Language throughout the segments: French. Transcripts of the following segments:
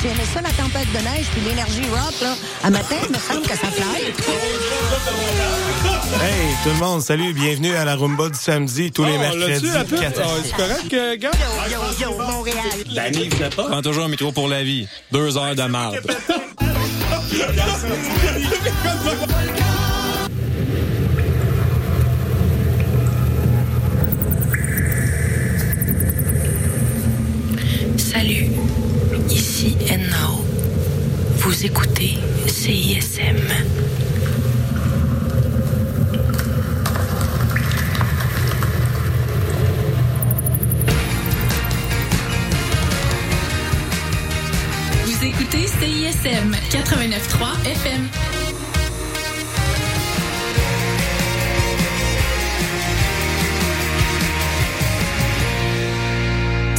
Tu aimais ça, la tempête de neige, puis l'énergie rock, là? À matin, il me semble que ça fly. Hey, tout le monde, salut, bienvenue à la Rumba du samedi, tous les Oh, mercredis. la six. C'est correct, euh, gars? Yo, yo, Montréal. Danny, venait pas. Prends toujours un micro pour la vie. Deux heures de marde. Salut, ici Enao. Vous écoutez CISM. Vous écoutez CISM 89.3 FM.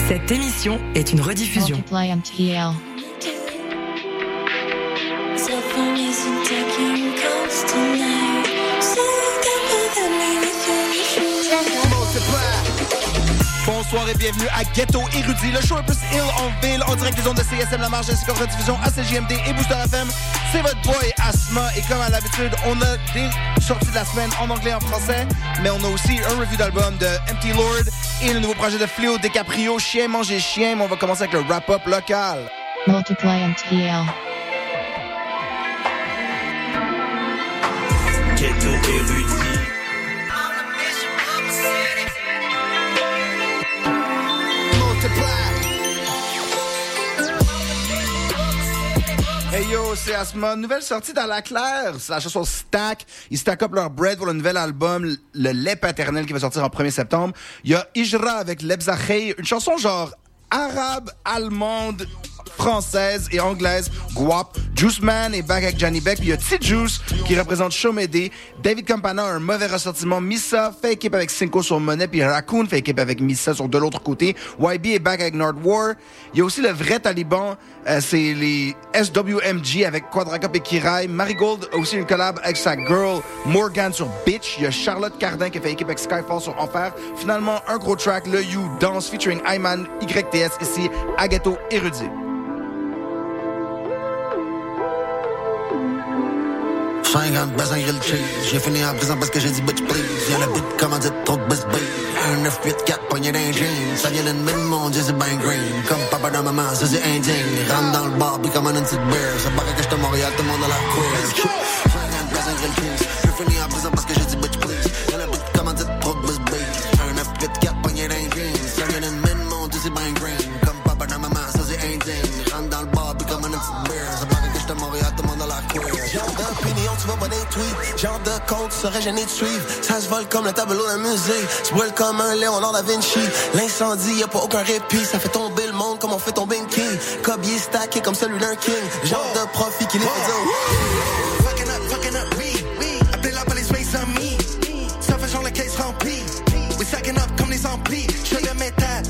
Cette émission est une rediffusion. Bonsoir et bienvenue à Ghetto Érudit, le show un peu ill en ville, en direct des ondes de CSM La Marge ainsi qu'en rediffusion à CGMD et Booster FM. C'est votre boy Asma et comme à l'habitude, on a des sorties de la semaine en anglais et en français, mais on a aussi un review d'album de Empty Lord et le nouveau projet de Fléau DiCaprio, Chien manger chien, mais on va commencer avec le wrap-up local. Multiply MTL. Ghetto érudit. C'est Asma. Nouvelle sortie dans la claire. C'est la chanson Stack. Ils stack up leur bread pour le nouvel album, Le lait paternel, qui va sortir en 1er septembre. Il y a Ijra avec Lebzachei, une chanson genre arabe, allemande, française et anglaise, guap. Juice Man est back avec Johnny Beck. Puis il y a T-Juice qui représente Shomede. David Campana a un mauvais ressortiment. Missa fait équipe avec Cinco sur Monet. Puis Raccoon fait équipe avec Missa sur de l'autre côté. YB est back avec Nord War. Il y a aussi le vrai Taliban. euh, c'est les SWMG avec Quadra Cup et Kirai. Marigold a aussi une collab avec sa girl Morgan sur Bitch. Il y a Charlotte Cardin qui fait équipe avec Skyfall sur Enfer. Finalement, un gros track, Le You Dance featuring Ayman YTS ici Ghetto Érudit. 50 baisse en grill cheese. J'ai fini en prison parce que j'ai dit bitch please. Y'a le beat comment dire trop de beat. Un 9 8 4 poignet d'un jean. Ça vient d'une mine, mon dieu, c'est ben green. Comme papa dans maman, ça c'est indigne. Rentre dans le bar, puis comme une petite bear. Ça paraît que j'étais à Montréal, tout le monde a la queer. 50 baisse en grill cheese. Genre de compte, tu serais gêné de suivre. Ça se vole comme le tableau d'un musée. Tu boiles comme un Léonard da Vinci. L'incendie, y a pas aucun répit. Ça fait tomber le monde comme on fait tomber une king. Cobier stacké comme celui d'un king. Genre de profit qui les fait dire. Wouh! Fucking up, fucking up, me, me. Appelez la police, face on me. Ça fait genre la caisse remplie. We stacking up comme les amplis. Je le métal,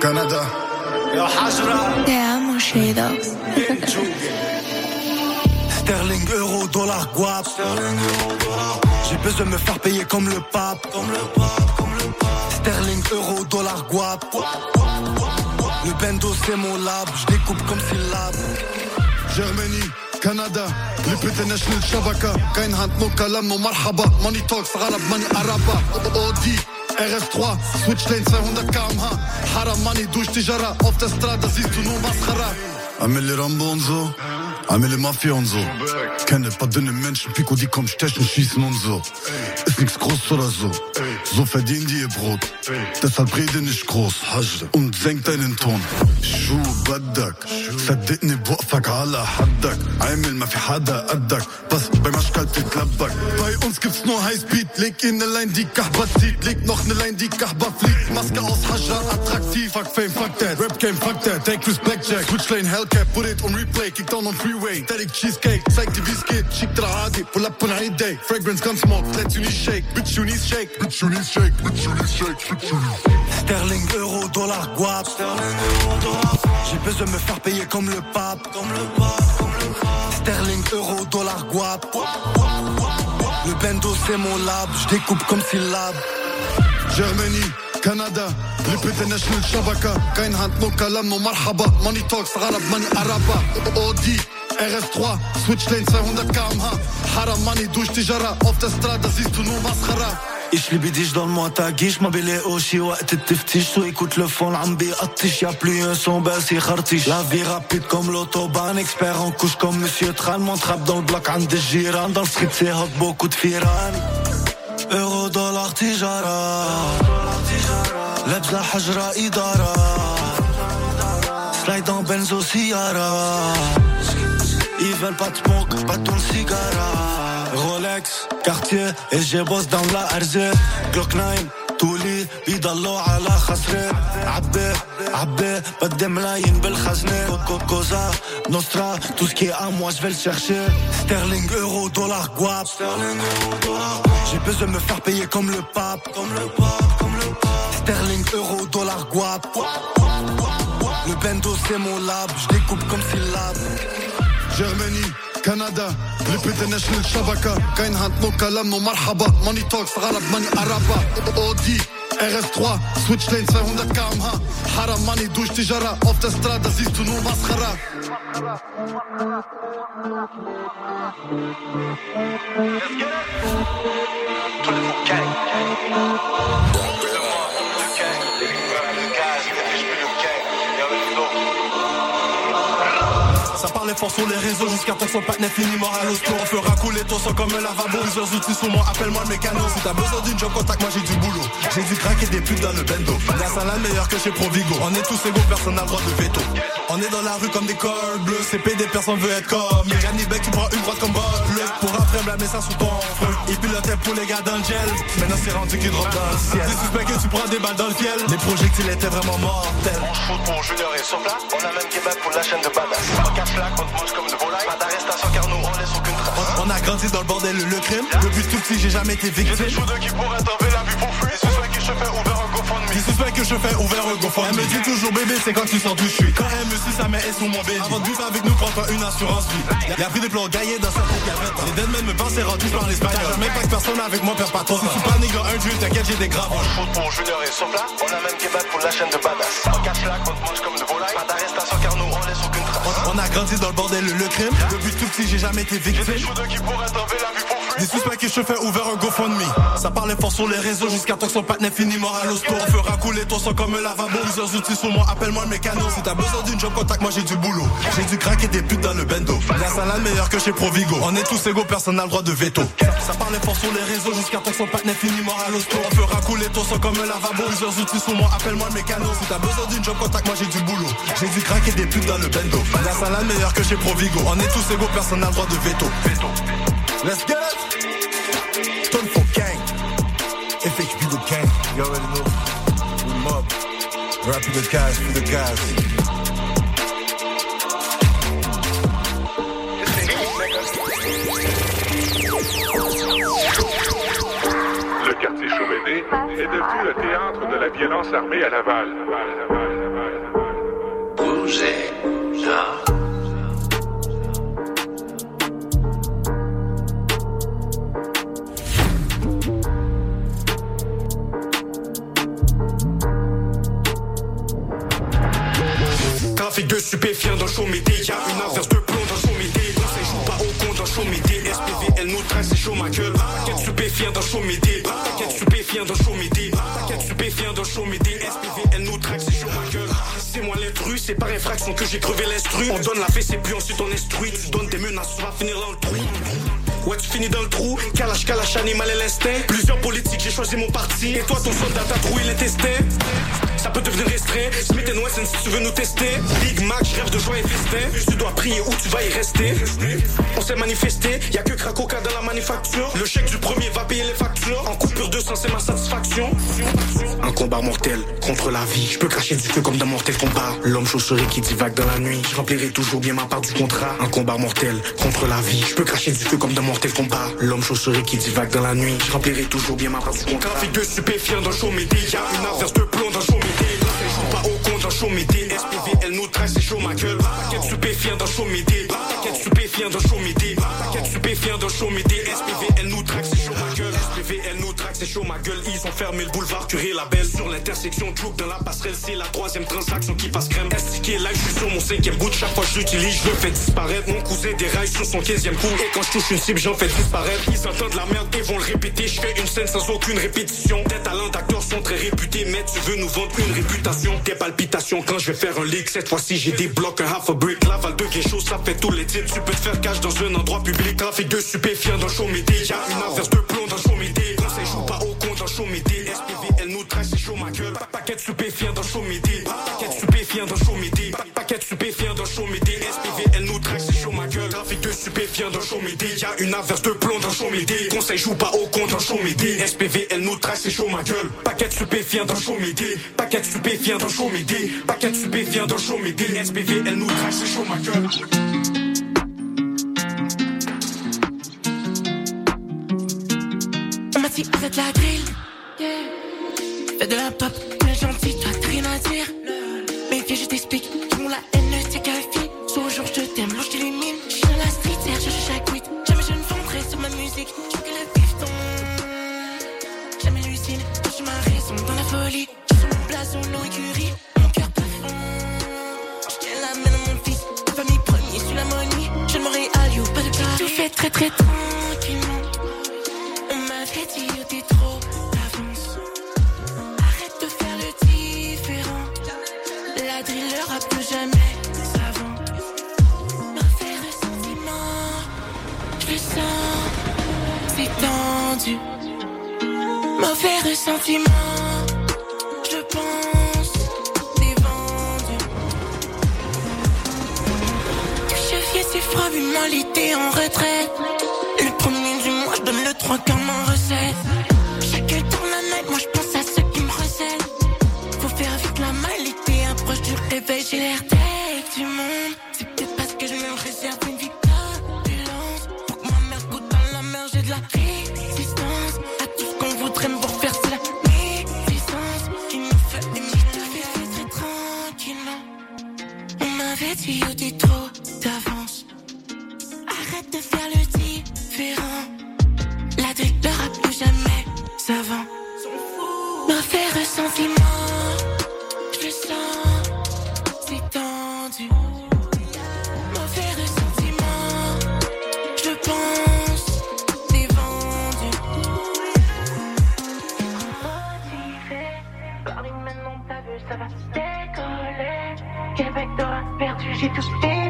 Germany, Canada. Te amo, Shado. Sterling, euro, dollar, guap. J'ai besoin de me faire payer comme le pape. Sterling, euro, dollar, guap. Le bendo, c'est mon lab. Je découpe comme syllabe. Germany, Canada. لبت ناشونال شبكة كاين هانت نو كلام ومرحبا ماني توكس غرب ماني عربة اودي RS3, Switchlane 200 km/h. Haram Money durch die Jara, auf der Straße siehst du nur Mascara. Amelie Rambo und so, Amelie Mafia und so. Kenne paar dünne Menschen, Pico, die kommen stechen, schießen und so. Ist nix groß oder so So verdienen die ihr Brot Deshalb rede nicht groß Und senk deinen Ton شو بدك صدقني بوقفك على حدك عامل ما في حدا قدك بس beim Aschkal تتلبك Bei uns gibt's nur Highspeed Leg in ne Line, die Kahba zieht Leg noch ne Line, die Kahba fliegt Maske aus Hajar, attraktiv Fuck fame, fuck that Rap game, fuck that Take Chris Blackjack Switch lane, Hellcat Put it on replay Kick down on freeway Derek Cheesecake Zeig dir wie's geht Schick dir عادي Pull up on any day Fragrance gun smoke Let you knees shake Bitch you knees shake Bitch you knees shake Bitch you knees shake Bitch you knees Sterling, euro, dollar, guap. J'ai besoin de me faire payer comme le pape. Sterling, euro, dollar, guap. Le bendo, c'est mon lab. Je découpe comme syllabe. Germany, Canada لبت ناشونال شبكة كاين هانت نو كلام ومرحبا ماني توكس غرب ماني عربة اودي RS3 سويتش لين 200 كامها حرام ماني دوش تجارة اوف ذا سترادا زيتو نو مسخرة Ich liebe dich, donne-moi ta guiche, ma belle Oshi, ouais, t'es tiftiche, so écoute le fond, l'ambi, attiche, y'a plus un son, ben c'est khartiche. La vie rapide comme l'autobahn, expert en couche comme Monsieur Tran, mon trap dans le bloc, en des girans, dans le street, c'est hot, beaucoup de firan. Euro, dollar, tijara. لابسة حجرة إدارة Slide en benzo, Ciara Ils veulent pas de smoke, pas ton cigara Rolex, Cartier, et j'ai bosse dans la RZ Glock 9, تولي بيد الله على خسران عبي عبي بدي ملايين بالخزنة كوزا نوسترا tout ce qui est à moi je vais le chercher Sterling, euro, dollar, guap Sterling, euro, dollar, J'ai besoin de me faire payer comme le pape Comme le pape, comme le pape Sterling, euro, dollar, guap Le bendo c'est mon lab Je découpe comme syllabe Germany كندا لبيت ناشن شبكة. كاين هانت نو كلام مرحبا. ماني توكس غلط ماني أرابا اودي ار اس 3 سويتش لين 200 كام ها حرام ماني دوش تجارة. اوف ذا سترادا زيستونو مسخرة. Let's get it. Ça parlait fort sur les réseaux jusqu'à temps que son partenaire finit mort à l'hosto On fera couler ton sang comme un lavabo. Plusieurs outils sous moi, appelle-moi le mécano. Si t'as besoin d'une job, contact moi j'ai du boulot. J'ai dû craquer des putes dans le bendo. La salade meilleure que chez Provigo. On est tous égaux, personne n'a le droit de veto. On est dans la rue comme des cols bleus. CPD, personne veut être comme Yannick Beck, tu prends une droite comme bol Pour après blâmer ça sous ton feu Il pilotait pour les gars d'Angel Maintenant c'est rendu qu'il drop dans le ciel. Des suspects que tu prends des balles dans le fiel. Les projectiles étaient vraiment mortels. On pour Junior et Sopla. On a même Québec pour la chaîne de badass. On te mange comme volaille. Pas d'arrestation car nous on laisse aucune trace. On a grandi dans le bordel, le crime Depuis tout petit, j'ai jamais été J'ai des victime shooters qui pourraient tomber la vue pour fuir. Des suspects que je fais ouvert un GoFundMe. Des suspects que je fais ouvert un GoFundMe Elle me dit toujours bébé, c'est quand tu sens d'où je suis Quand elle me suit, sa main est sous mon bébé Avant de vivre avec nous, prends-toi une assurance vie Y'a pris des plans gaillés dans sa tête, y'a 20 ans Les deadmen me pensaient rendu par l'espagnol Même pas que personne avec moi perd pas trop Je suis pas nigga un dieu, t'inquiète, j'ai des graves On shoot pour Junior et Sopla. On a même Québec pour la chaîne de badass. En on te mange comme de volaille. Pas d'arrestation car nous on laisse aucune On a grandi dans le bordel, le crime. Depuis tout petit, j'ai jamais été J'ai des victime shooters qui pourraient tomber la vue pour. Des suspects que je fais ouvert un GoFundMe. Ça parlait fort sur les réseaux jusqu'à temps que son partenaire finit mort à l'hosto On fera couler ton sang comme un lavabo. Plusieurs outils sur moi, appelle-moi le mécano. Si t'as besoin d'une job, contact moi j'ai du boulot. J'ai dû craquer des putes dans le bendo. La salade meilleure que chez Provigo. On est tous égaux, personne n'a le droit de veto. Ça parlait fort sur les réseaux jusqu'à temps que son partenaire finit mort à l'hosto On fera couler ton sang comme un lavabo. Plusieurs outils sur moi, appelle-moi le mécano. Si t'as besoin d'une job, contact moi j'ai du boulot. J'ai dû craquer des putes dans le bendo La salade meilleure que chez Provigo On est tous égaux, personne n'a le droit de veto Let's get it Stone for gang. FHB the gang. You already know. We mob. Rapping the guys for the guys. Le quartier Chaumédé est devenu le théâtre de la violence armée à Laval. Là. Trafic de stupéfiants dans Chaumédé. Y'a une inverse de plomb dans Chaumédé. On ne joue pas au con dans Chaumédé. SPV, elle nous trace, c'est chaud ma gueule. Paquet de stupéfiants dans Chaumédé. Paquet de stupéfiants dans Chaumédé. Paquet de stupéfiants dans Chaumédé. SPV, elle nous traque, c'est chaud ma gueule. C'est moi l'intrus, c'est par infraction que j'ai crevé l'instru. On donne la fesse et puis ensuite on instruit. Tu donnes des menaces, tu vas finir dans le trou. Ouais, tu finis dans le trou. Kalash, kalash, animal et l'instinct. Plusieurs politiques, j'ai choisi mon parti. Et toi, ton soldat t'a troué l'intestin. Ça peut devenir restreint. Smith Wesson, si tu veux nous tester. Big Mac, je rêve de joie et festin. Tu dois prier où tu vas y rester. On s'est manifesté. Y a que Krakoka dans la manufacture. Le chèque du premier va payer les factures. En coupure de sang, c'est ma satisfaction. Un combat mortel contre la vie. Je peux cracher du feu comme dans Mortel Combat. L'homme chausserie qui divague dans la nuit. Je remplirai toujours bien ma part du contrat. Un combat mortel contre la vie. Je peux cracher du feu comme dans Mortel Combat. L'homme chausserie qui divague dans la nuit. Je remplirai toujours bien ma part du contrat. Trafic de stupéfiants dans Chaumédé. Y'a une averse de plomb dans. Elle dans Chaumédé. SPV, elle nous trace, c'est chaud ma gueule. Paquet de stupéfiants dans Chaumédé. Paquet de stupéfiants dans Chaumédé. Paquet de stupéfiants dans Chaumédé. SPV, elle nous traque, elle nous traque, c'est chaud ma gueule. Ils ont fermé le boulevard, curé la belle. Sur l'intersection, Troop dans la passerelle, c'est la troisième transaction qui passe crème. STK là, je suis sur mon cinquième bout. Chaque fois que je l'utilise, je le fais disparaître. Mon cousin déraille sur son 15e coup. Et quand je touche une cible, j'en fais disparaître. Ils entendent la merde et vont le répéter. Je fais une scène sans aucune répétition. Tes talents d'acteurs sont très réputés, mais tu veux nous vendre une réputation? Tes palpitations quand je vais faire un leak. Cette fois-ci, j'ai des blocs, un half a brick. Laval de quelque chose, ça fait tous les titres. Tu peux te faire cash dans un endroit public. Trafic de stupéfiants dans Chaumédé. Y'a une averse de plomb dans Chaumédé. Conseil joue pas au con dans Chaumédé. SPV, elle nous trace, c'est chaud ma gueule. Pa- Paquet de stupéfiants dans Chaumédé. Paquet de stupéfiants dans Chaumédé. Pa- Paquet de stupéfiants dans Chaumédé. SPV, elle nous trace, c'est chaud ma gueule. Trafic de stupéfiants vient d'un show m'aider. Y'a une averse de plomb dans show m'aider. Conseil joue pas au compte dans show m'aider. SPV, elle nous trace, c'est chaud ma gueule. Paquet de stupéfiants dans show m'aider. Paquet de stupéfiants dans show m'aider. Paquet dans show. SPV, elle nous trace, c'est chaud ma gueule. On m'a dit arrête la drill. perto de Deus.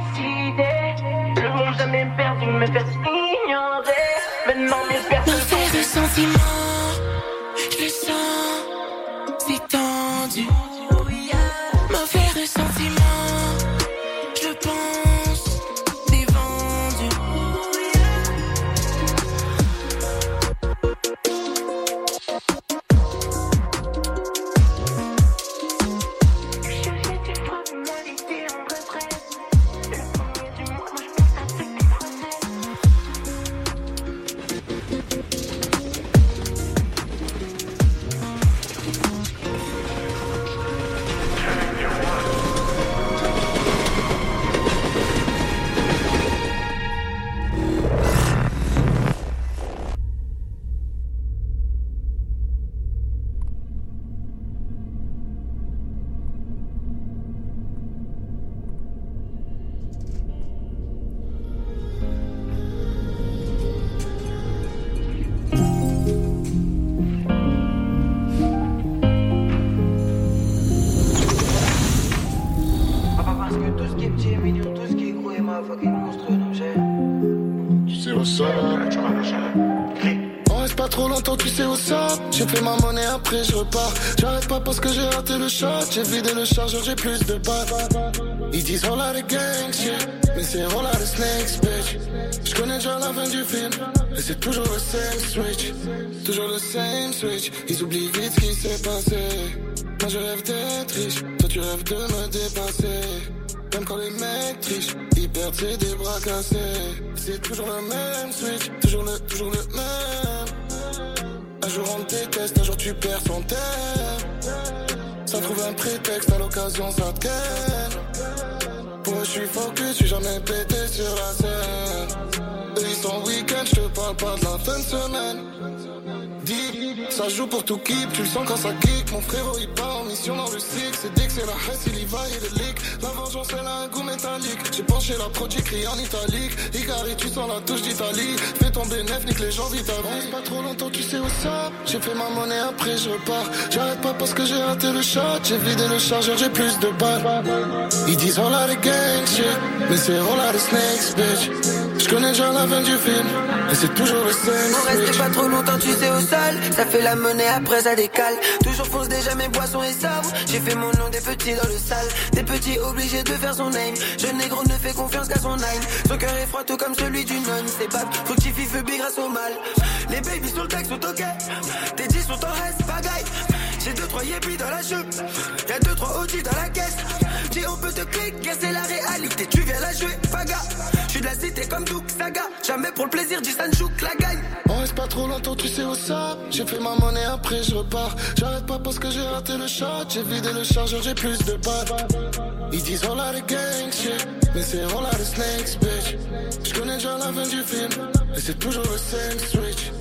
J'ai vidé le chargeur, j'ai plus de balles. Ils disent on a des gang shit. Mais c'est on a des snakes, bitch. Je connais déjà la fin du film. Et c'est toujours le same switch. Toujours le same switch. Ils oublient vite ce qui s'est passé. Moi je rêve d'être riche. Toi tu rêves de me dépasser. Même quand les mecs trichent, ils perdent c'est des bras cassés. C'est toujours le même switch, toujours le, toujours le même. Un jour on te déteste, un jour tu perds son thème. Ça trouve un prétexte, à l'occasion ça te eux je suis focus, je suis jamais pété sur la scène. Sont week-end, je te parle pas de la fin de semaine. Ça joue pour tout keep, tu le sens quand ça kick. Mon frérot il part en mission dans le cycle. C'est dès que c'est la hesse, il y va, il est leak. La vengeance elle a un goût métallique. J'ai penché la prod, j'écris en italique. Igari, tu sens la touche d'Italie. Fais tomber neuf, nique les gens vite à pas trop longtemps, tu sais où ça. J'ai fait ma monnaie, après je repars. J'arrête pas parce que j'ai raté le shot. J'ai vidé le chargeur, j'ai plus de balles. Ils disent on a les gang shit. Mais c'est on a les snakes, bitch. Je connais déjà la fin du film, et c'est toujours le same. On reste pas trop longtemps, tu sais, au sol. Ça fait la monnaie, après ça décale. Toujours fonce déjà mes boissons et sabres. J'ai fait mon nom des petits dans le sale. Des petits obligés de faire son name. Jeune négro ne fait confiance qu'à son nine. Son cœur est froid tout comme celui d'une nonne. C'est pas fructifie feu grâce au mal. Les babies sur le texte sont ok. Tes 10 sont en reste, pagaille. J'ai deux trois yébis dans la jupe. Y'a deux trois OG dans la caisse. Dis on peut te cliquer, c'est la réalité. Tu viens la jouer, paga. Je suis de la cité comme Duke Saga. Jamais pour le plaisir du Sanchouk la gagne. On reste pas trop longtemps, tu sais au sable. J'ai fait ma monnaie, après je repars. J'arrête pas parce que j'ai raté le shot. J'ai vidé le chargeur, j'ai plus de balles. Ils disent on a des gang shit, mais c'est on a des snakes, bitch. Je connais déjà la fin du film, et c'est toujours le same switch.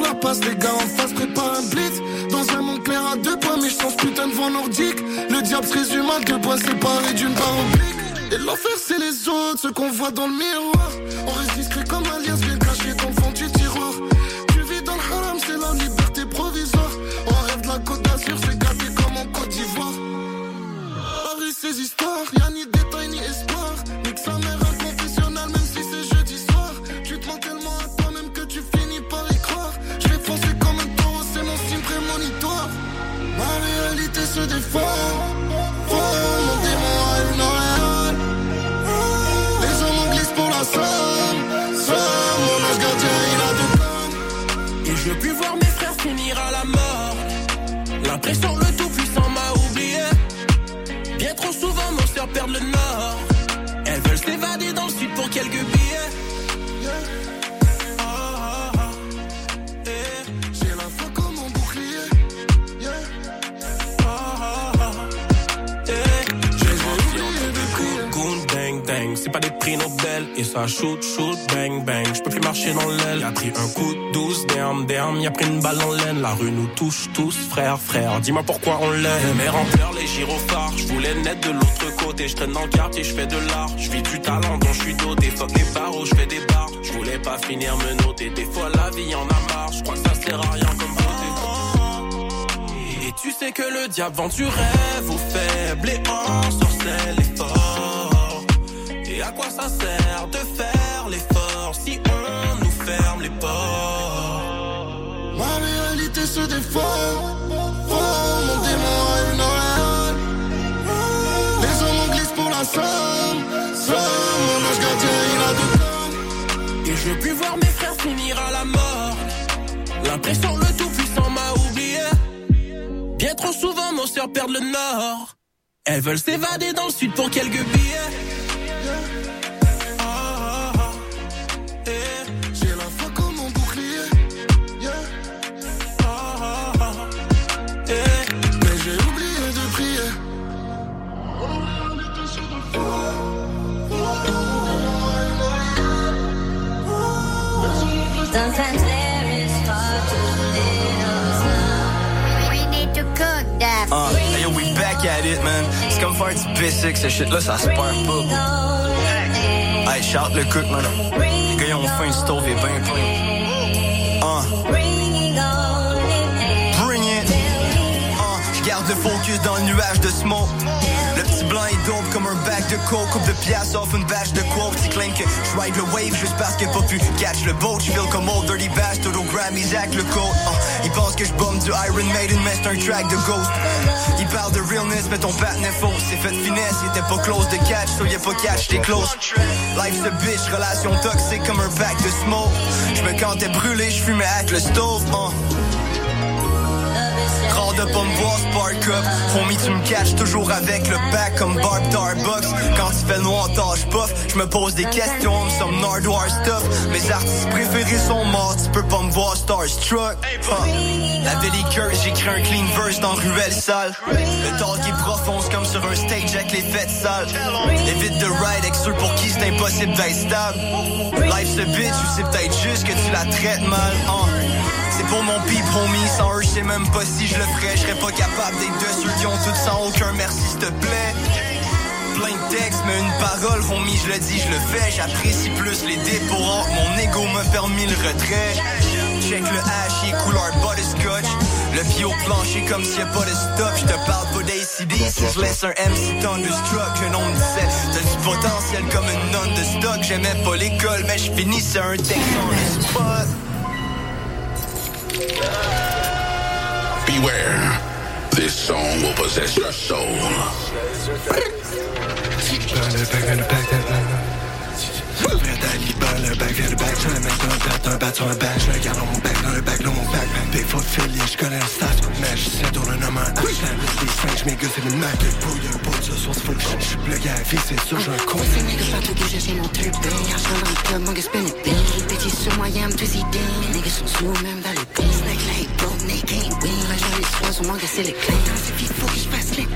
La passe, les gars en face préparent un blitz. Dans un monde clair à deux points, mais je sens putain de vent nordique. Le diable se résume à deux points séparés d'une barre. Et l'enfer, c'est les autres, ceux qu'on voit dans le miroir. On discret comme alias, bien caché dans le fond du tiroir. Tu vis dans le haram, c'est la liberté ça shoot, shoot, bang, bang. Je peux plus marcher dans l'aile. Y'a pris un coup de douce, derme, derme. Y'a pris une balle en laine. La rue nous touche tous, frère, frère. Dis-moi pourquoi on l'aime. Mère en pleurs, les gyrophares. Je voulais naître de l'autre côté. Je traîne dans le quartier, je fais de l'art. Je vis du talent dont je suis doté. Fuck les barreaux, je fais des barres. Je voulais pas finir me noter. Des fois la vie en a marre. Je crois que ça sert à rien comme beauté. Et tu sais que le diable vend du rêve aux faibles et en sorcelle à quoi ça sert de faire l'effort si on nous ferme les portes? Ma réalité se défend. Oh, mon démon a une oreille. Les hommes en glissent pour la somme. Somme, mon ange gardien, il a deux. Et je veux plus voir mes frères finir à la mort. L'impression le tout puissant m'a oublié. Bien trop souvent nos sœurs perdent le nord. Elles veulent s'évader dans le sud pour quelques billets. Ah, hey yo, we back at it, man. C'est comme faire du basic, ce shit-là, ça se perd pas. Hey, shout le cook, man. Les gars, ils ont faim, stove est bien plein. Ah. Bring it. Je garde le focus dans le nuage de smoke. Blanc dope comme un bac de coke. Coupe de pièces off une bâche de quote. Il claim que je ride le wave juste parce qu'il a pas pu catch le boat. Je feel comme old dirty bastard au Grammys avec le code. Ah, il pense que je bombe du Iron Maiden, mais c'est un track de ghost. Il parle de realness, mais ton bat n'est faux. C'est fait de finesse, il était pas close de catch, so y'a pas catch, t'es close. Life's a bitch, relation toxique comme un pack de smoke. Je me cantais brûlé, je fumais avec le stove. ah. De pas me voir Spark Up. Homie tu me catches toujours avec le back comme Barb Starbucks Quand il fait noir tâche puff? Je me pose des questions some Nardwar stuff. Mes artistes préférés sont morts Tu peux pas me voir starstruck. Huh. La belliqueur j'écris un clean verse dans ruelle sale. Le talk est profond c'est comme sur un stage avec les fêtes sales. Évite de ride avec ceux pour qui c'est impossible d'être stable. Life's a bitch ou c'est peut-être juste que tu la traites mal hein. C'est pour mon pip homie, sans eux je sais même pas si je le ferais. Je serais pas capable d'être de ceux qui ont sans aucun merci s'il te plaît. Plein de textes, mais une parole, homie, je le dis, je le fais. J'apprécie plus les dépôts, mon ego m'a permis le retrait. Check le hash, est couleur butterscotch. Le pied au plancher comme s'il y a pas de stop. Je te parle pas d'ACD si je laisse un MC thunderstruck. Un de 17, t'as du potentiel comme une nonne de stock. J'aimais pas l'école, mais je finissais un texte the spot. Beware. This song will possess your soul. Le bac, viens le bac, je le mets dans le un bat sur un bac, je le garde dans mon bac, dans le bac, dans mon bac. Des fois filier, je connais le stat, mais je sais un homme un H, la liste des singes, mes gars, c'est une Mac, le brouille, un pot, ce soir, c'est full shit, je suis bloqué à la vie, c'est sûr, j'ai un con. Ces niggas partout que j'ai mon truc, ben Argent dans le club, mon gars, spin it, ben Petit sur moi, y'a un petit ding Les niggas sont sous, même dans le pin like broke, they can't win soir, sur mon gars, c'est le clean Dans ce faut que je fasse les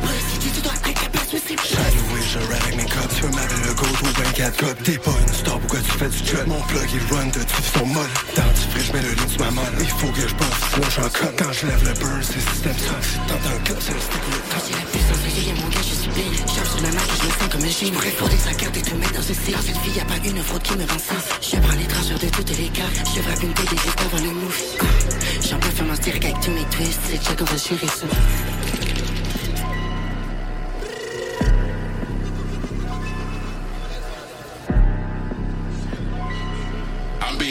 C'est Shadowway, je ride avec mes cops, tu veux m'avais le gold ou 24 cops. T'es pas une star, pourquoi tu fais du cut? Mon plug il run de tu son molle. Dans du frais, je mets le lit sur ma molle. Il faut que je bosse, sinon je suis en cop. Quand je lève le burn, c'est système soft. Si t'entends un cut, c'est le stick le top. J'ai la puissance, y'a mon gars, je suis bien Charge sur la marque, je me sens comme un génie J'pourrais frauder sa carte et tout mettre dans ce site Dans cette vie, y'a pas une fraude qui me rend sens Je prends les traceurs de toutes les cartes Je frappe une tête juste avant le move J'en performance direct avec tous mes twists C'est check, on va gérer ça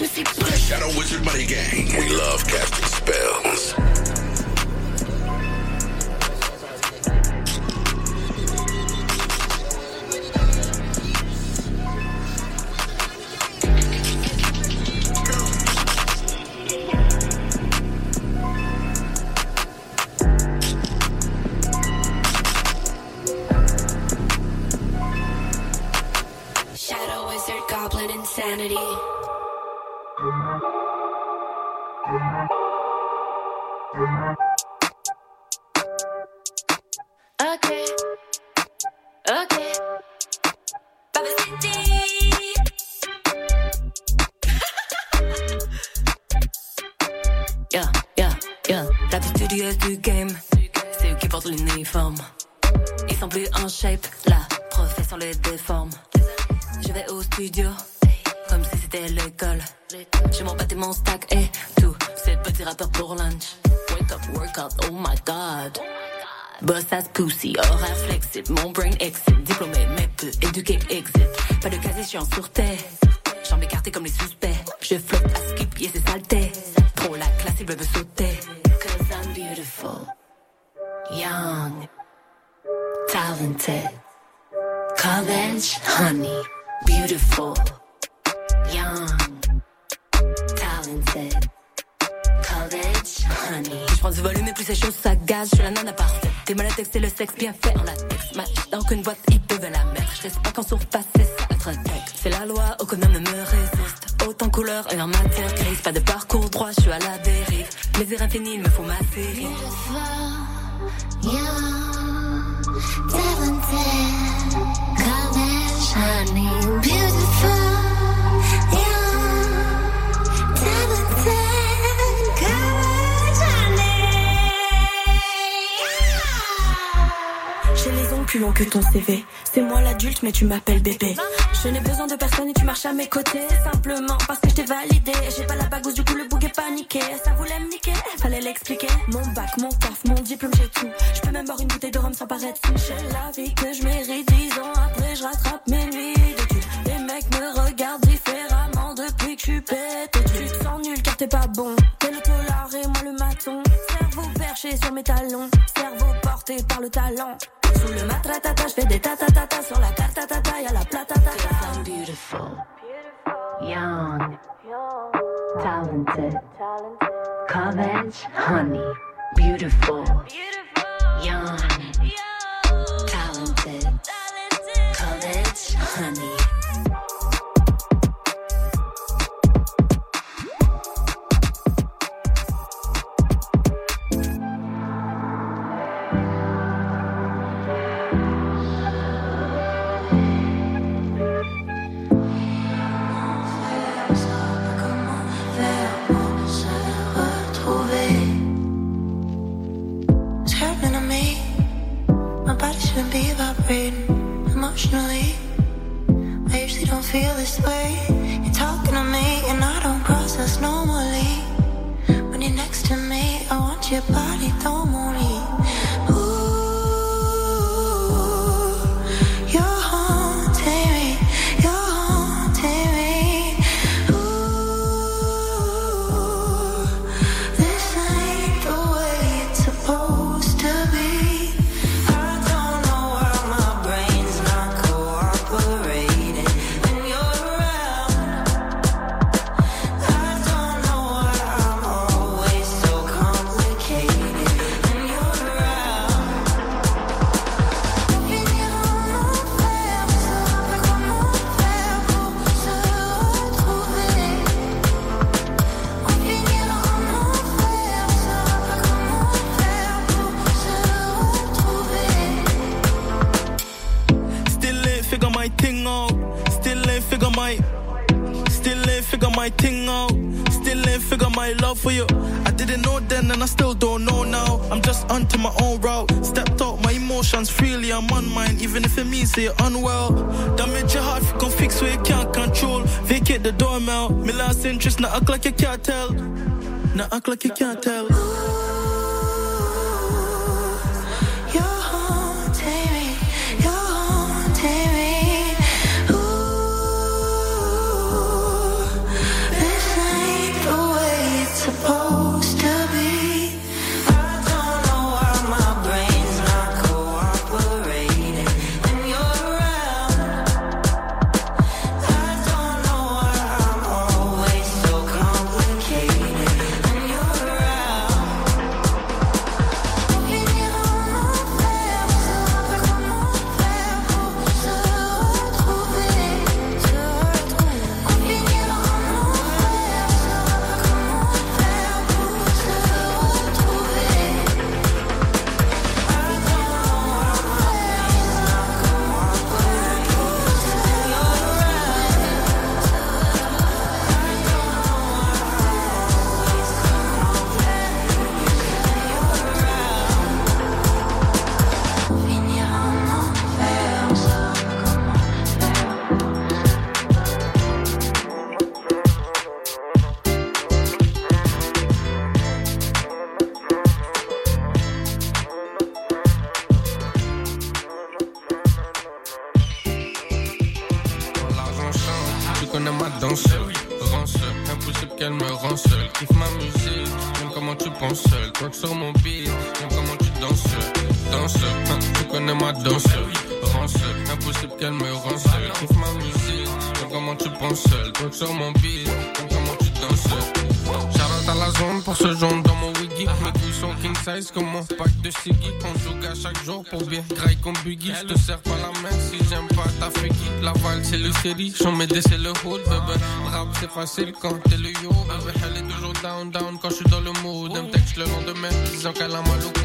Shadow Wizard Money Gang. We love casting spells. Shape, la profession les déforme. Je vais au studio, comme si c'était l'école. Je battais mon stack et tout, c'est petit rappeur pour lunch. Wake up, workout, oh my god. Boss ass pussy, horaire flexible, mon brain exit. Diplômé, mais peu éduqué, exit. Pas de casier, je suis en sûreté. Jambes écartées comme les suspects. Je flotte à skip, yeah, c'est saleté. Trop la classe, il veut me sauter. Cause I'm beautiful, young, talented. College, honey, beautiful, young, talented. College, honey. Je prends du volume et plus ces choses gaz. Je suis la nana parfaite. T'es mal à texter le sexe bien fait en latex. Match dans qu'une boîte, ils peuvent la mettre. Je reste pas qu'en surface, c'est ça être. C'est la loi, aucun homme ne me résiste. Autant couleur et en matière grise. Pas de parcours droit, je suis à la dérive. Plaisir infini, il me faut ma série. Beautiful, young, J'ai les plus longs que ton CV. C'est moi l'adulte, mais tu m'appelles bébé. Je n'ai besoin de personne et tu marches à mes côtés. Simplement parce que je t'ai validé. J'ai pas la bagousse, du coup le bouc est paniqué. Ça voulait me niquer, fallait l'expliquer. Mon bac, mon taf, mon diplôme, j'ai tout. Je peux même boire une bouteille de rhum sans paraître sous. J'ai la vie que je mérite. Dix ans après, je rattrape mes nuits. Les mecs me regardent différemment depuis que je suis. Tu te sens nul car t'es pas bon. T'es le polar et moi le maton. Sur mes talons. Cerveau porté par le talent. Sous le matratata, je fais des tatatata. Sur la cartatata, y'a la platatata. I'm beautiful, young, talented, College honey, beautiful, young, talented. College honey. Body shouldn't be vibrating emotionally. I usually don't feel this way. You're talking to me, and I don't process normally. When you're next to me, I want your body, don't want thing out. Still ain't figure my love for you. I didn't know then and I still don't know now. I'm just onto my own route. Stepped out my emotions freely. I'm on mine, even if it means you're unwell. Damage your heart, you can fix what you can't control. Vacate the door, doormail. Me last interest, now act like you can't tell. Now act like you can't tell. Chaque jour pour bien. Graille comme Biggie Je te serre pas la main. Si j'aime pas ta figgy La balle c'est le série, j'en mets des c'est le hood bébé Rap c'est facile quand t'es le yo bébé Elle est toujours down down quand je suis dans le mood. Me texte le lendemain disant qu'elle a mal au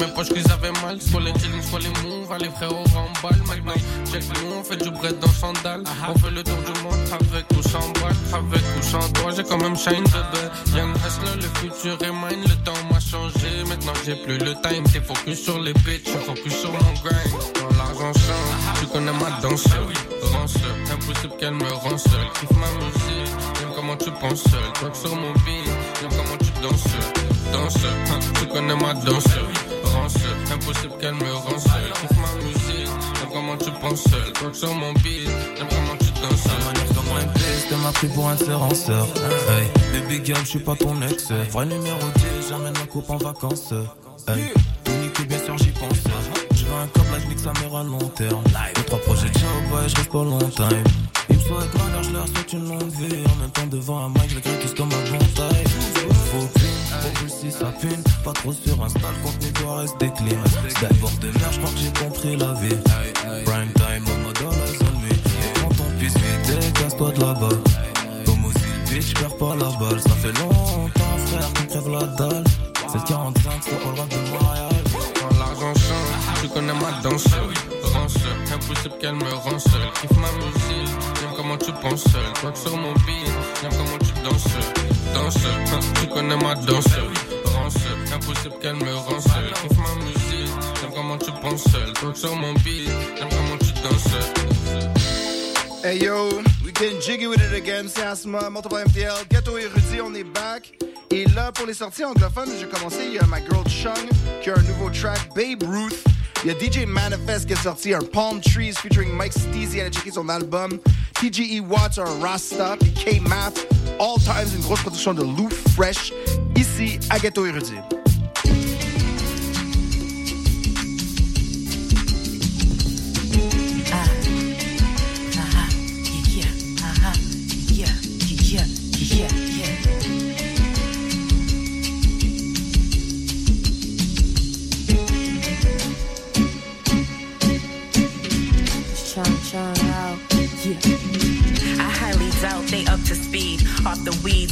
mes poches qu'ils avaient mal. Soit les chillings, soit les moves, allez frérot remballe. Maintenant check nous on fait du bread dans sandales. On fait le tour du monde avec ou sans boîte Avec ou sans toi j'ai quand même shine bébé Young hustler, le futur est mine. Le temps m'a changé, maintenant j'ai plus le time. T'es focus sur les bitches, focus sur mon grind. Quand l'argent change, tu connais ma danse Rance, impossible qu'elle me rend seul Kiffe ma musique, j'aime comment tu penses seul. Toi sur mon beat, j'aime comment tu danses. Danse, hein, tu connais ma danse Impossible qu'elle me rend seul Kiffe ma musique, j'aime comment tu penses seul Toi sur mon beat, j'aime comment tu danses Comment une piste m'a pris pour un sœur en sœur. Hey, baby girl, je suis pas ton ex. Vrai numéro 10, j'amène ma coupe en vacances. Hey, tout bien sûr, j'y pense. Je veux un câble, là, je nique sa mère à long terme. Deux, trois projets, ciao, boy, je reste pas longtemps. Ils me souhaitent malheur, je leur souhaite une longue vie. En même temps, devant un mic, je vais gratter comme un bon taille. Faut si ça pine. Pas trop sur Insta, le contenu doit rester clean. D'abord de merde, je crois que j'ai compris la vie. Prime time, maman dans la zone. Et quand on puisse vite, casse-toi de là-bas. Comme aussi le bitch, perds pas la balle. Ça fait longtemps, frère, qu'on crève la dalle. C'est 45, c'est all rap de Montréal. Quand l'argent change, tu connais ma danse. Impossible qu'elle me rend seul. Kiffe ma musique, j'aime comment tu penses seul. Toi que sur mon beat, j'aime comment tu danses. Danse, hein, tu connais ma danse. Rance, impossible qu'elle me rend seul. Kiffe ma musique, j'aime comment tu penses seul. Que sur mon beat, j'aime comment tu danses. Hey yo, we getting jiggy with it again, c'est Asma, Multiple MTL, Ghetto Érudit, on est back. Et là, pour les sorties anglophones, j'ai commencé, il y a My Girl Chung qui a un nouveau track, Babe Ruth. Il y a DJ Manifest qui a sorti un Palm Trees featuring Mike Steezy, allez checker son album. TGE Watts, un Rasta, puis K-Math, All Times, une grosse production de Lou Fresh, ici à Ghetto Érudit.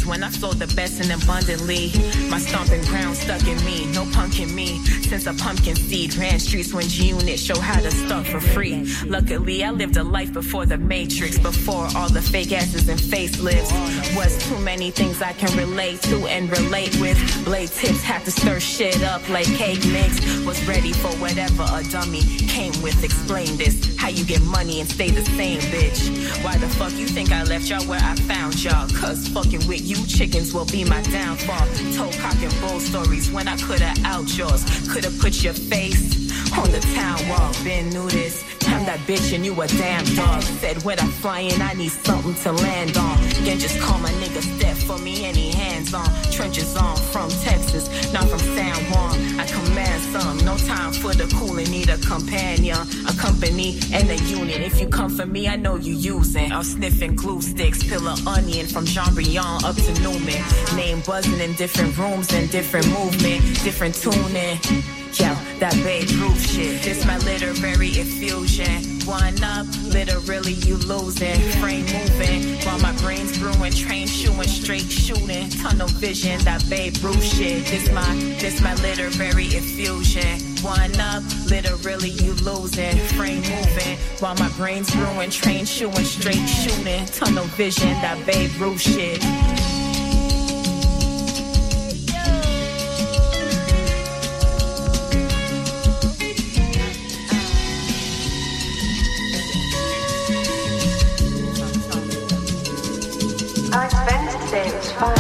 When I sold the best and abundantly. My stomping ground stuck in me, no punk in me. Since a pumpkin seed ran streets when G Unit show how to stuff for free. Luckily, I lived a life before the Matrix, before all the fake asses and facelifts. Was too many things I can relate to and relate with. Blade tips have to stir shit up like cake mix. Was ready for whatever a dummy came with. Explain this. How you get money and stay the same, bitch. Why the fuck you think I left y'all where I found y'all? Cause fucking with you chickens will be my downfall. Told cock and bull stories when I coulda out yours. Coulda put your face on the town wall. Been knew this. That bitch and you a damn dog. Said when I'm flying, I need something to land on. Then just call my nigga Steph for me, any hands on. Trenches on from Texas, not from San Juan. I command some, no time for the cooling. Need a companion, a company, and a unit. If you come for me, I know you using. I'm sniffing glue sticks, peel a onion from Jean Briand up to Newman. Name buzzing in different rooms and different movement, different tuning. Yo, that Babe Ruth shit. This my literary infusion. One up, literally you losing. Frame moving while my brain's brewing. Train shooting, straight shooting. Tunnel vision, that Babe Ruth shit. This my, this my literary infusion. One up, literally you losing. Frame moving while my brain's brewing. Train shooting, straight shooting. Tunnel vision, that Babe Ruth shit. Expense today was fun.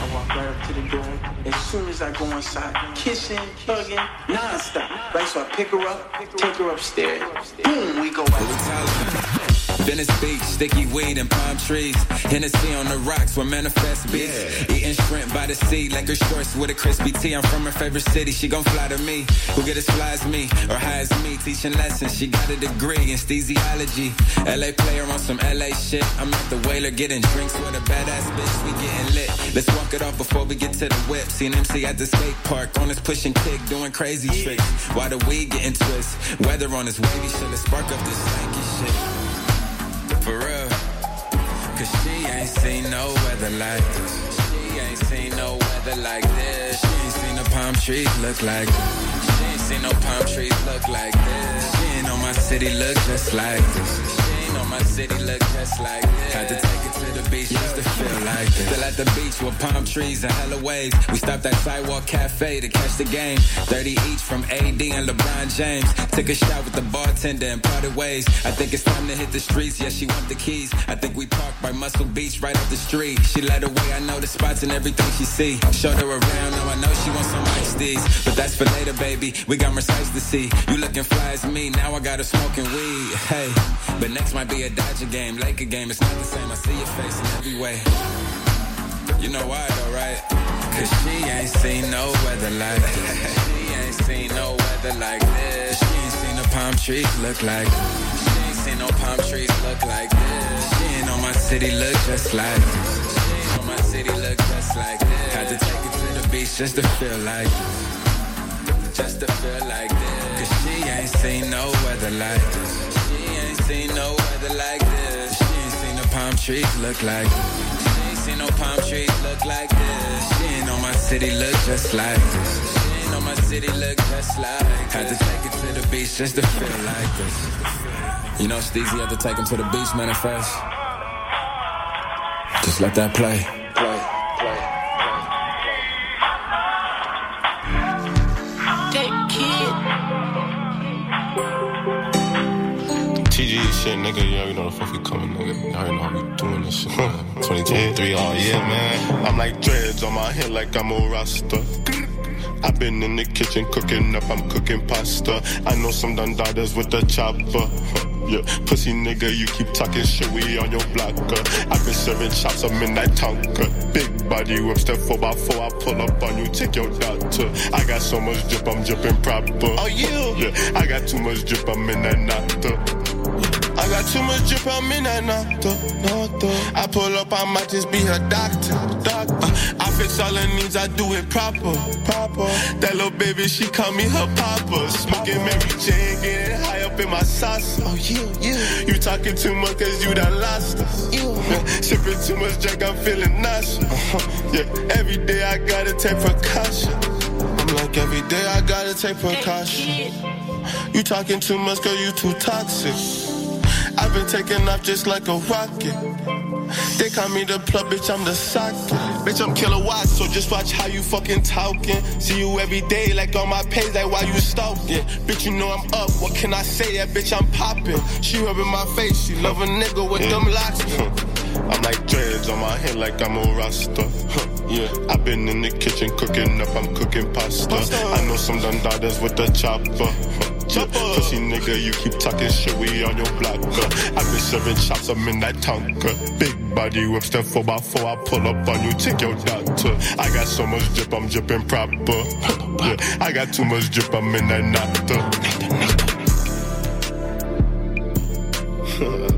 I walk right up to the door. As soon as I go inside, kissing, hugging, non-stop. Right, so I pick her up, take her upstairs. Boom, we go out. Venice Beach, sticky weed and palm trees. Hennessy on the rocks where manifest beats. Eating shrimp by the sea, like her shorts with a crispy tee. I'm from her favorite city, she gon' fly to me. Who get as fly as me, or high as me, teaching lessons. She got a degree in anesthesiology. LA player on some LA shit. I'm at the whaler getting drinks with a badass bitch. We getting lit. Let's walk it off before we get to the whip. Seen MC at the skate park on his pushing kick, doing crazy tricks. Why the weed getting twist? Weather on his wavy shit. Let's spark up this stanky shit. For real. Cause she ain't seen no weather like this. She ain't seen no weather like this. She ain't seen the palm trees look like this. She ain't seen no palm trees look like this. She ain't know my city look just like this. She ain't know my city look just like this. Had to take to the beach just to feel like this. Still at the beach with palm trees and hella waves. We stopped at Sidewalk Cafe to catch the game. 30 each from AD and LeBron James. Took a shot with the bartender and parted ways. I think it's time to hit the streets. Yeah, she want the keys. I think we parked by Muscle Beach right up the street. She led the way. I know the spots and everything she see. Showed her around. Now I know she wants some iced teas. But that's for later, baby. We got more sights to see. You looking fly as me. Now I got her smoking weed. Hey, but next might be a Dodger game, Laker game. It's not the same. I see your face in every way. You know why though, right? Cause she ain't seen no weather like this. She ain't seen no weather like this. She ain't seen the palm trees look like this. She ain't seen no palm trees look like this. She ain't know my city look just like this. She ain't know my city look just like this. Had to take it to the beach just to feel like this. Just to feel like this. Cause she ain't seen no weather like this. She ain't seen no weather like this. Trees look like. She ain't seen no palm trees look like this. She ain't know my city look just like this. She ain't know my city look just like this. Had to take it to the beach just to feel like this. You know, Steezy had to take him to the beach, manifest. Just let that play. Shit, nigga. You already know the fuck we coming, nigga. You already know how we doing this shit. man. 2023 all year, man. I'm like dreads on my head like I'm a rasta. I've been in the kitchen cooking up, I'm cooking pasta. I know some done daughters with the chopper. Yeah, pussy nigga, you keep talking shit, we on your blocker. I've been serving shots, I'm in that tonka. Big body whip, step 4x4, I pull up on you, take your doctor. I got so much drip, I'm dripping proper. Oh, yeah? Yeah, I got too much drip, I'm in that nata. I got too much drip, I'm in that nata. nata. I pull up, I might just be her doctor. doctor. I fix all her needs, I do it proper. proper. That little baby, she call me her papa. Smoking Mary Jane, getting high up in my sauce. Oh, yeah, yeah. You talking too much cause you done lost us. Yeah. Sipping too much drink, I'm feeling nauseous. Uh-huh. Yeah, every day I gotta take precaution. I'm like, every day I gotta take precaution. You talking too much, girl, you too toxic. I've been taking off just like a rocket. They call me the plug, bitch, I'm the socket. Bitch, I'm killer watch, so just watch how you fucking talking. See you every day, like on my page, like why you stalking. Bitch, you know I'm up, what can I say? That bitch, I'm popping. She rubbing my face, she love a nigga with them locks. I'm like dreads on my head like I'm a rasta. Huh, Yeah, I've been in the kitchen cooking up, I'm cooking pasta. I know some done daughters with the chopper. Huh, yeah, Pussy nigga, you keep talking shit, we on your blocker. Uh. I've been serving shots, I'm in that tonka. Big body whip, step 4x4, I pull up on you, take your doctor. I got so much drip, I'm dripping proper. Yeah, I got too much drip, I'm in that. Fuck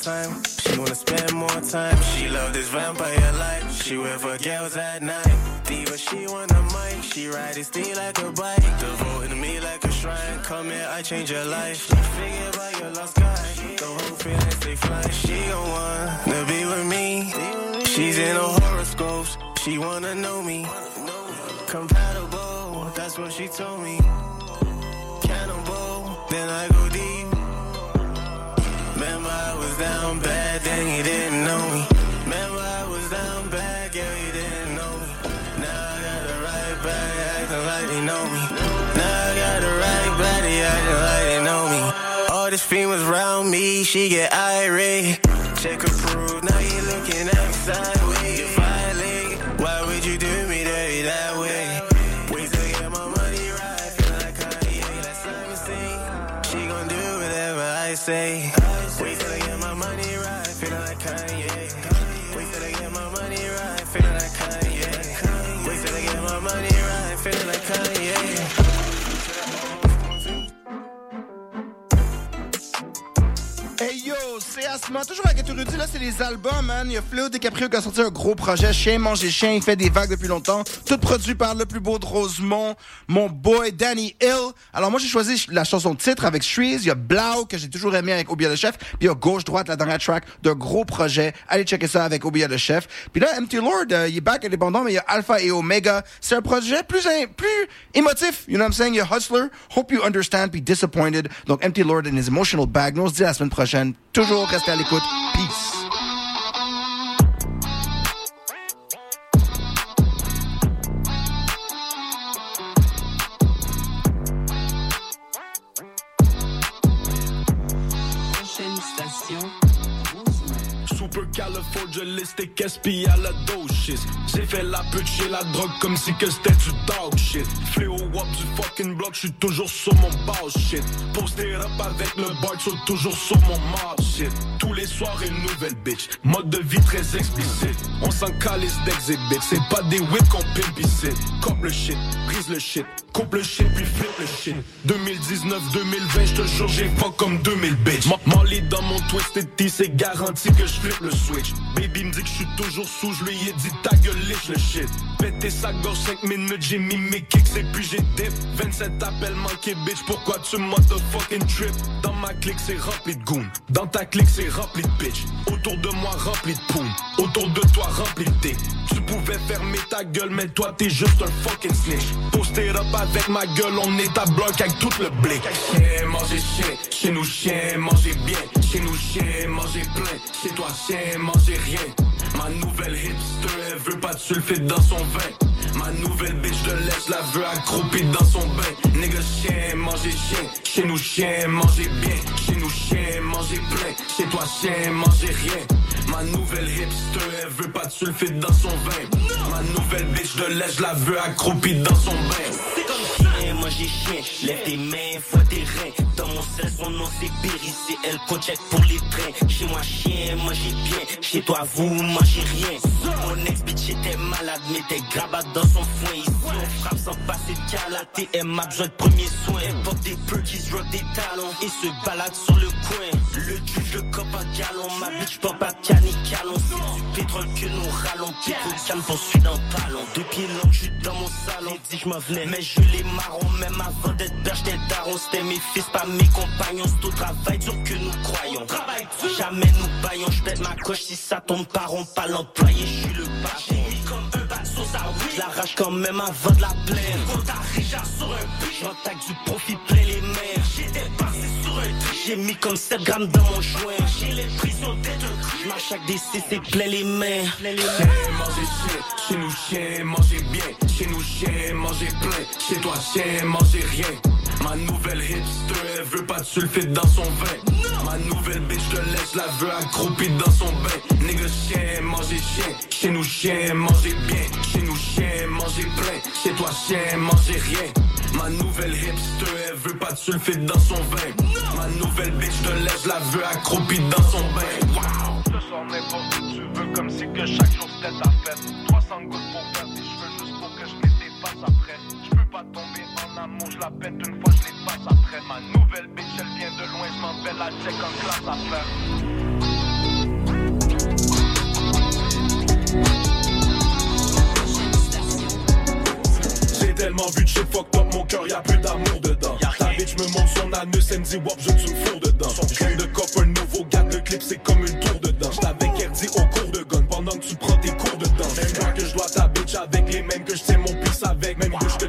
time. She wanna spend more time. She love this vampire life. She with her girls at night. Diva, she want a mic. She ride it steam like a bike. Devoted to me like a shrine. Come here, I change your life. Forget about your lost guy. The whole feeling stay flying. She gon' wanna be with me. She's in her horoscopes. She wanna know me. Compatible, that's what she told me. Cannibal, then I go All these females around me, she get irate. Check her proof, now you looking at Plasma, toujours avec Rudy, là, c'est les albums, man. Il y a Flo DiCaprio qui a sorti un gros projet, Chien manger chien, il fait des vagues depuis longtemps. Tout produit par le plus beau de Rosemont, mon boy Danny Hill. Alors moi, j'ai choisi la chanson titre avec Shreeze. Il y a Blau, que j'ai toujours aimé avec Obia le Chef. Puis il y a Gauche-Droite, la dernière track d'un gros projet. Allez checker ça avec Obia le Chef. Puis là, MT Lord, euh, il est back indépendant, mais il y a Alpha et Omega. C'est un projet plus, in- plus émotif. You know what I'm saying? Il y a Hustler, Hope You Understand, puis Disappointed. Donc MT Lord and his emotional bag. Nous, on se dit à la semaine prochaine. Toujours restez Jolly good. Peace. Super califragilistic SP à la dose J'ai fait la pute chez la drogue comme si que c'était du dog shit. Fléau wop du fucking block, j'suis toujours sur mon boss shit. Posté up avec le bar, j'suis toujours sur mon mob shit Tous les soirs une nouvelle bitch, mode de vie très explicite. On s'en calisse d'exhibit, c'est pas des whips qu'on ici Coupe le shit, brise le shit, coupe le shit puis flip le shit. 2019-2020, j'te jure j'ai fuck comme 2000 bitch M- Molly dans mon twisted T, c'est garanti que je flippe le switch Baby me dit que je suis toujours sous, je lui ai dit ta gueule liche le shit Pété sa gorge 5 minutes, j'ai mis mes kicks et puis j'ai dip. 27 appels manqués bitch, pourquoi tu motherfucking trip? Dans ma clique c'est rempli de goons, dans ta clique c'est rempli de bitch. Autour de moi rempli de poum, autour de toi rempli de Tu pouvais fermer ta gueule mais toi t'es juste un fucking snitch. Posté up avec ma gueule, on est à bloc avec tout le blick. Chien, manger chien, chez nous chien, manger bien. Chez nous chien, manger plein, chez toi chien, manger rien Ma nouvelle hipster, elle veut pas de sulfite dans son vin. Ma nouvelle bitch de laisse la veut accroupie dans son bain. Nigga chien, manger chien. Chez nous chien, manger bien. Chez nous chien, manger plein. Chez toi chien, manger rien. Ma nouvelle hipster, elle veut pas de sulfite dans son vin. Ma nouvelle bitch de laisse la veut accroupie dans son bain. Chien, manger chien. Lève tes mains, fois tes reins. Dans mon sel, son nom c'est Berry, c'est elle check pour les trains. Chez moi, chien, mangez bien. Chez toi, vous, mangez rien. Mon ex bitch était malade, mais t'es grabat dans son foin. Ici, on frappe sans passer de calaté. Elle m'a besoin de premiers soins. Elle porte des perkies, rock des talons. Et se balade sur le coin. Le juge, le cop en galon. Ma bitch porte pas canicalon. C'est du pétrole que nous rallons. Pétrole calme poursuit dans le ballon. Depuis longtemps, je suis dans mon salon. J'ai dit je m'en venais, mais je les marrons. Même avant d'être berge, j'étais daron. C'était mes fils, pas mes compagnons. C'est au travail dur que nous croyons. Jamais nous baillons. Je pète ma coche si ça tombe pas rond. Pas l'employé, je suis le patron. J'ai mis comme un bat sur sa oui. Je l'arrache quand même avant de la plaine. Quand sur un but, j'entaque du profit plein les mers. J'étais passé sur un truc. J'ai mis comme 7 grammes dans mon joint. J'ai l'impression d'être un cru. Je marche avec des CC plein les mains. Plein les mains. Chien, chez nous chien, mangez bien, chez nous chien, mangez plein, chez toi chien, mangez rien. Ma nouvelle hipster, elle veut pas de sulfite dans son vin. Ma nouvelle bitch de laisse la veut accroupie dans son bain. Nigga chien, mangez chien, chez nous chien, mangez bien, chez nous chien, mangez plein, chez toi chien, mangez rien. Ma nouvelle hipster, elle veut pas de sulfite dans son vin. Ma nouvelle bitch de laisse la veut accroupie dans son bain. Wow! Ce soir n'importe où tu veux comme si que chaque jour c'était ta fête 300 gouttes pour faire des cheveux juste pour que je mette des faces après pas tomber en amour, je la pète une fois, je les passe après Ma nouvelle bitch elle vient de loin, je m'en vais la check en classe à faire J'ai tellement vu de shit fucked up, mon cœur y'a plus d'amour dedans. Ta bitch me montre son anus, elle me dit wop, je tu me fourre dedans. J'viens de cop un nouveau gars, le clip c'est comme une tour dedans. J't'avais Kerdy au cours de gun pendant que tu prends tes cours de danse. Même moi que je dois ta bitch avec les mêmes que je tiens mon pisse avec. Même que ta bitch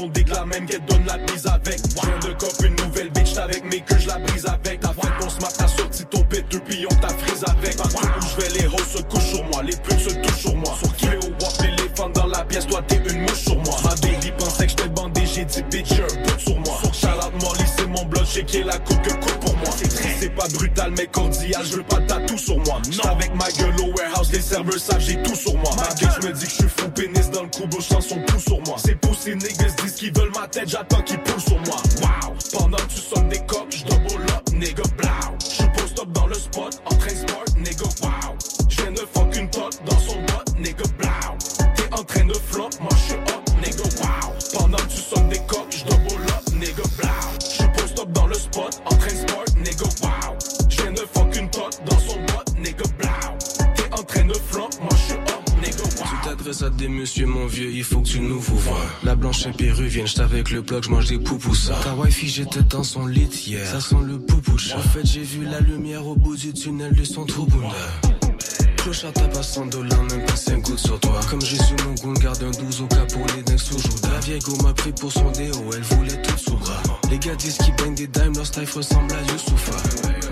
choque mon dick la même qu'elle donne la bise avec. J'viens de cop une nouvelle bitch, avec mes que je la brise avec. Ta fait qu'on se mate, t'as sorti ton péteux, puis on t'a frise avec. Partout où je vais, les roses se couchent sur moi, les putes se touchent sur moi. Sur qui au wop, l'éléphant dans la pièce, toi t'es une mouche sur moi. Ma baby pensait que j'étais bandé, j'ai dit bitch, un bout sur moi. Charlotte Molly, c'est mon blood, j'ai qui est la coupe que coupe. C'est pas brutal, mais cordial, je veux pas tatou sur moi. J'suis avec ma gueule au warehouse, les serveurs savent, j'ai tout sur moi. Ma bitch me dit que je suis fou, pénis dans le cou, bouche sans son pouce sur moi. C'est ces niggas disent qu'ils veulent ma tête, j'attends qu'ils poussent sur moi. Wow! Pendant que tu sonnes des coques, j'double up, nigga, blow. J'suis post up dans le spot, en train sport, nigga, wow. J'viens de fuck une tot dans son il faut que tu nous vois. La blanche est péruvienne, j'étais avec le bloc, j'mange des poupoussas. Ta wifi, j'étais dans son lit hier. Ça sent le poupoucha. En fait, j'ai vu la lumière au bout du tunnel de son trou Clochard t'as pas 100 dollars, même pas 5 gouttes sur toi. Comme j'ai su mon goût, garde un 12 au cas pour les dingues sous. La vieille go m'a pris pour son déo, elle voulait tout sous bras. Les gars disent qu'ils baignent des dimes, leur style ressemble à Youssoufa.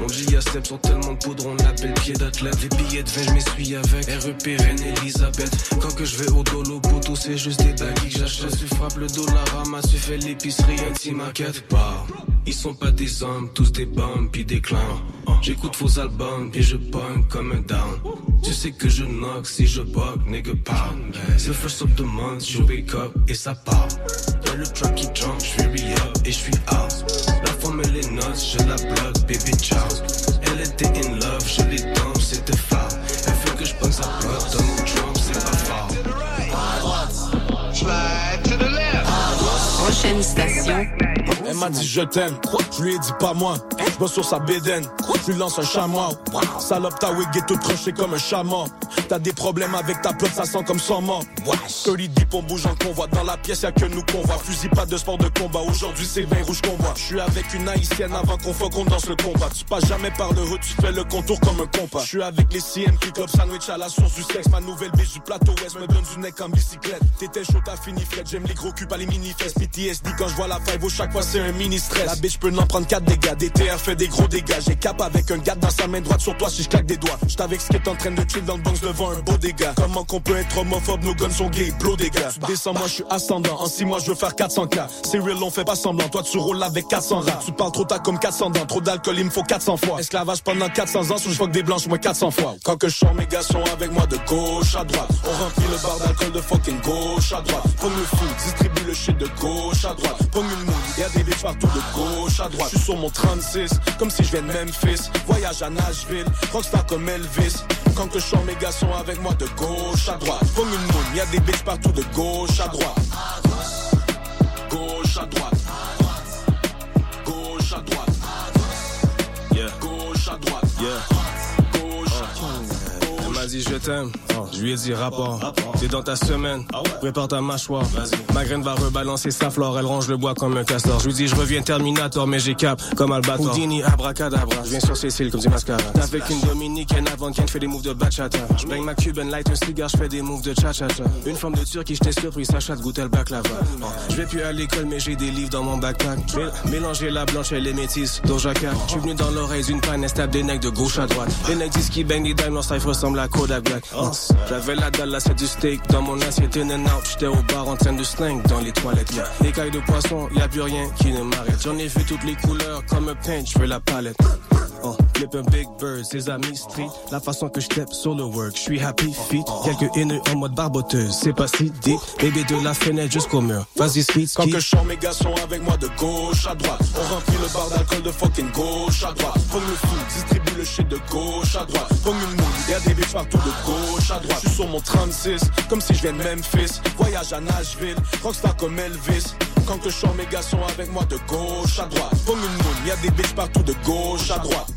Mon giga step sur tellement de poudre, on l'appelle pied d'athlète. Les billets de vin, je m'essuie avec REP, Reine, Elisabeth. Quand que je vais au dolo, poteau, c'est juste des baguilles que j'achète. Tu frappes le dollar, ramasse, tu fais l'épicerie, un petit maquette. Bah, ils sont pas des hommes, tous des bombes, puis des clowns. J'écoute vos albums, puis je punk comme un down. Tu sais que je knock si je bug, nigga pound. C'est le first of the month, je wake up et ça part. Y'a le truck qui jump, je suis re-up et je suis out. La femme elle est noce, je la bloque, baby ciao. Elle était in love, je l'ai dump, c'était fort. Elle veut que je prenne sa bloque, Donald Trump, c'est pas fort. Slide to the left. Prochaine station. Elle m'a dit je t'aime, je lui ai dit pas moi. Je sur sa bédaine, je lui lance un chamois. Salope, ta wig est toute tranchée comme un chameau. T'as des problèmes avec ta plot, ça sent comme sans mort. 30 deep, on bouge en convoi. Dans la pièce, y'a que nous qu'on voit. Fusil, pas de sport de combat. Aujourd'hui, c'est vin rouge qu'on voit. Je suis avec une haïtienne avant qu'on faut qu'on danse le combat. Tu passes jamais par le haut, tu fais le contour comme un compas. Je suis avec les CM qui club sandwich à la source du sexe. Ma nouvelle biche du plateau ouest me donne du neck en bicyclette. T'étais chaud, t'as fini fret. J'aime les gros cubes, pas les mini-fesses. PTSD quand je vois la five, chaque fois c'est un mini-stress. La bitch peut n'en prendre 4 dégâts. DTR fait des gros dégâts. J'ai cap avec un gars dans sa main droite sur toi si je claque des doigts. J'étais avec ce qui en train de chill dans le box devant un beau dégât. Comment qu'on peut être homophobe, nos guns sont gays, gars. Tu descends, moi je suis ascendant. En 6 mois, je veux faire 400K. C'est real, on fait pas semblant. Toi, tu roules avec 400 rats. Tu parles trop tard comme 400 dents. Trop d'alcool, il me faut 400 fois. Esclavage pendant 400 ans, sous je des blanches, moi 400 fois. Quand que je chante, mes gars sont avec moi de gauche à droite. On remplit le bar d'alcool de fucking gauche à droite. Pomme le fou, distribue le shit de gauche à droite. Pomme une moule, y'a des bitches partout de gauche à droite. Je suis sur mon 36, comme si je viens de Memphis. Voyage à Nashville, rockstar comme Elvis. Quand que je chante, mes gars sont avec moi de gauche à droite. Pomme une moule, y'a des bitches partout de gauche à droite. Gauche à droite. Gauche à droite. Yeah. Gauche à droite. Yeah. Dit je t'aime, je lui ai dit rapport. T'es dans ta semaine, prépare ta mâchoire. Ma graine va rebalancer sa flore, elle range le bois comme un castor. Je lui dis je reviens Terminator, mais j'ai cap comme Albator. Houdini, abracadabra, je viens sur Cécile comme du mascara. T'es avec une dominicaine avant qu'elle fait des moves de bachata. Je baigne ma Cuban light, un cigare, je fais des moves de cha-cha-cha. Une forme de turc qui j'étais surpris, sa chatte goûte le baklava. Je vais plus à l'école, mais j'ai des livres dans mon backpack. Mél- Mélanger la blanche et les métisses, Doja Cat. Je suis venu dans l'oreille d'une panne, tape des necks de gauche à droite. Les necks disent qu'ils baignent des dimes, leur style ressemble à Kodak Black. J'avais la dalle, là c'est du steak dans mon assiette in and out. J'étais au bar en train de slang dans les toilettes. Yeah. Écailles de poisson, y a plus rien qui ne m'arrête. J'en ai vu toutes les couleurs comme un paint, je veux la palette. Oh, un big bird, ses amis street. La façon que je tape sur le work, je suis happy feet. Quelques haineux en mode barboteuse, c'est pas si deep. Bébé de la fenêtre jusqu'au mur. Vas-y, speed, Quand que je mes gars sont avec moi de gauche à droite. On remplit le bar d'alcool de fucking gauche à droite. Pomme le fou, distribue le shit de gauche à droite. Pomme une moule, y'a des bitches partout de gauche à droite. Je suis sur mon 36, comme si je viens de Memphis. Voyage à Nashville, rockstar comme Elvis. Quand que je chante, mes gars sont avec moi de gauche à droite. Pomme une moule, y'a des bitches partout de gauche à droite.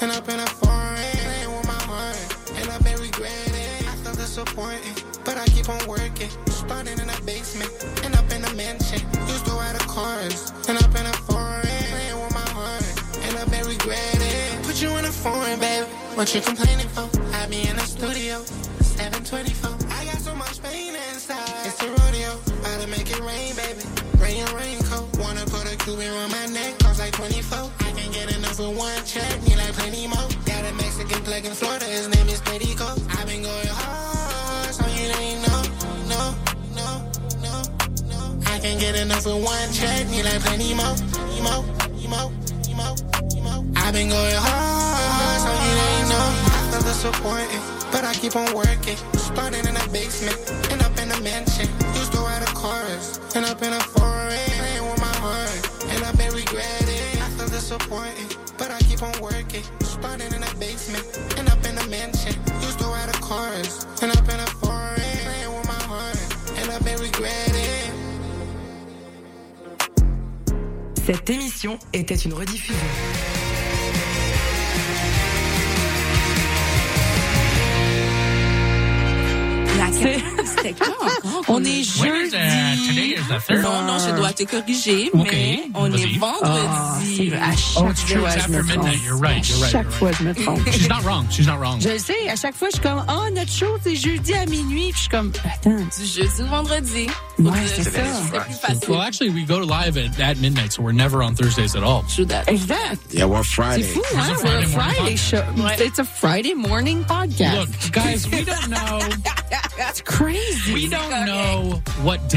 End up in a foreign, ain't with my and End up been regretting. I feel disappointed, but I keep on working. Starting in a basement, end up in a mansion. Used to ride a cars. End up in a foreign, with my heart. End up been regretting. Put you in a foreign, baby. What you complaining for? I be in the studio, 724. I got so much pain inside. It's a rodeo, about to make it rain, baby. Rain raincoat. Wanna put a Cuban on my neck, cost like 24. I can get enough for one check, you know plenty more. Got a Mexican plug in Florida, his name is Pettico. I've been going hard, so you ain't know, no, no, no, no. I can't get enough of one check, need like plenty more, emo, emo. I've been going hard, so you ain't know. I feel disappointed, but I keep on working. Starting in a basement, end up in a mansion. Used to ride a chorus, end up in a foreign. Ain't with my heart, and I've been regretting. I feel disappointed. but I keep on working. Starting in a basement, and up in a mansion. Used to ride a chorus, and up in a foreign. Playing with my heart, and I've been regretting. Cette émission était une rediffusion. La on est jeudi. Non, non, je dois te corriger, mais on est vendredi. Ah, à Oh, it's true. It's after midnight. You're right. You're right. Chaque fois, je me trompe. She's not wrong. She's not wrong. Je le sais, à chaque fois, je suis comme, oh, notre show, c'est jeudi à minuit. Puis je suis comme, attends. Du jeudi au vendredi. Ouais, c'est ça. C'est plus facile. Well, actually, we go live at, at midnight, so we're never on Thursdays at all. Exact. Yeah, we're C'est Friday. fou, It's hein? a We're a Friday morning Friday show. It's a Friday morning podcast. Look, guys, we don't know. That's crazy. We don't know what day